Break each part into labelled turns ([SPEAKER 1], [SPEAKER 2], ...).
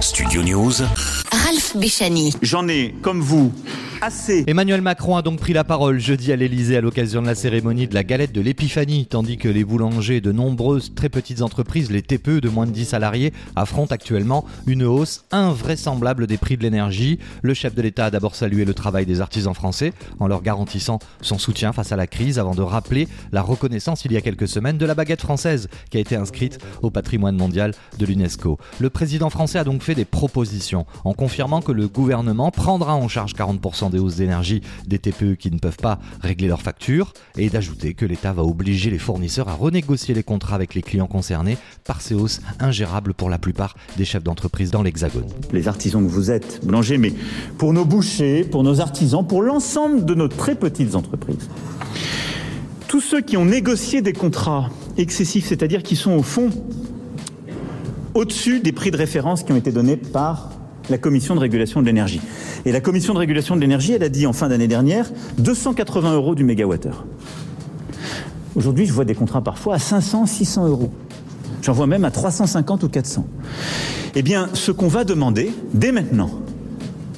[SPEAKER 1] Studio News.
[SPEAKER 2] Ralph Béchani.
[SPEAKER 3] J'en ai, comme vous,
[SPEAKER 4] Emmanuel Macron a donc pris la parole jeudi à l'Elysée à l'occasion de la cérémonie de la galette de l'épiphanie, tandis que les boulangers de nombreuses très petites entreprises, les TPE de moins de 10 salariés, affrontent actuellement une hausse invraisemblable des prix de l'énergie. Le chef de l'État a d'abord salué le travail des artisans français en leur garantissant son soutien face à la crise avant de rappeler la reconnaissance il y a quelques semaines de la baguette française qui a été inscrite au patrimoine mondial de l'UNESCO. Le président français a donc fait des propositions en confirmant que le gouvernement prendra en charge 40% des hausses d'énergie des TPE qui ne peuvent pas régler leurs factures et d'ajouter que l'État va obliger les fournisseurs à renégocier les contrats avec les clients concernés par ces hausses ingérables pour la plupart des chefs d'entreprise dans l'Hexagone.
[SPEAKER 3] Les artisans que vous êtes, boulangers, mais pour nos bouchers, pour nos artisans, pour l'ensemble de nos très petites entreprises. Tous ceux qui ont négocié des contrats excessifs, c'est-à-dire qui sont au fond au-dessus des prix de référence qui ont été donnés par la Commission de régulation de l'énergie. Et la Commission de régulation de l'énergie, elle a dit en fin d'année dernière 280 euros du mégawattheure. Aujourd'hui, je vois des contrats parfois à 500, 600 euros. J'en vois même à 350 ou 400. Eh bien, ce qu'on va demander dès maintenant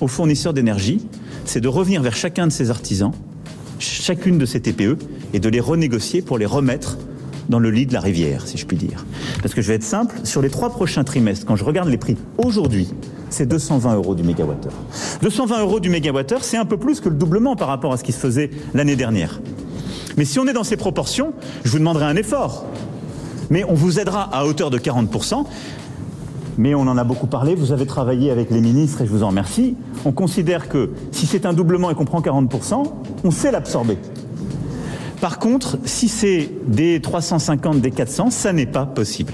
[SPEAKER 3] aux fournisseurs d'énergie, c'est de revenir vers chacun de ces artisans, chacune de ces TPE, et de les renégocier pour les remettre dans le lit de la rivière, si je puis dire. Parce que je vais être simple, sur les trois prochains trimestres, quand je regarde les prix aujourd'hui, c'est 220 euros du mégawattheure. 220 euros du mégawattheure, c'est un peu plus que le doublement par rapport à ce qui se faisait l'année dernière. Mais si on est dans ces proportions, je vous demanderai un effort. Mais on vous aidera à hauteur de 40%. Mais on en a beaucoup parlé, vous avez travaillé avec les ministres et je vous en remercie. On considère que si c'est un doublement et qu'on prend 40%, on sait l'absorber. Par contre, si c'est des 350, des 400, ça n'est pas possible.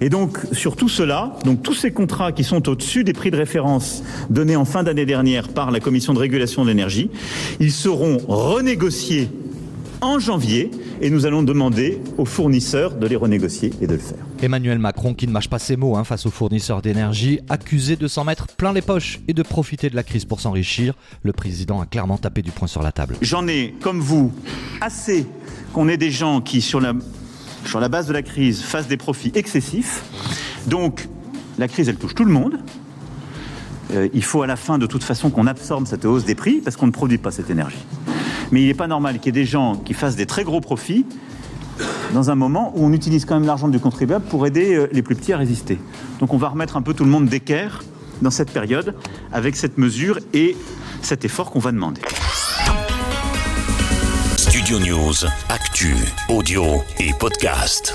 [SPEAKER 3] Et donc, sur tout cela, donc tous ces contrats qui sont au-dessus des prix de référence donnés en fin d'année dernière par la Commission de régulation de l'énergie, ils seront renégociés en janvier et nous allons demander aux fournisseurs de les renégocier et de le faire.
[SPEAKER 4] Emmanuel Macron qui ne mâche pas ses mots hein, face aux fournisseurs d'énergie, accusé de s'en mettre plein les poches et de profiter de la crise pour s'enrichir, le président a clairement tapé du poing sur la table.
[SPEAKER 3] J'en ai, comme vous, assez qu'on ait des gens qui, sur la, sur la base de la crise, fassent des profits excessifs. Donc, la crise, elle touche tout le monde. Euh, il faut à la fin, de toute façon, qu'on absorbe cette hausse des prix parce qu'on ne produit pas cette énergie. Mais il n'est pas normal qu'il y ait des gens qui fassent des très gros profits dans un moment où on utilise quand même l'argent du contribuable pour aider euh, les plus petits à résister. Donc on va remettre un peu tout le monde d'équerre dans cette période avec cette mesure et cet effort qu'on va demander.
[SPEAKER 1] Studio News, actu, audio et podcast.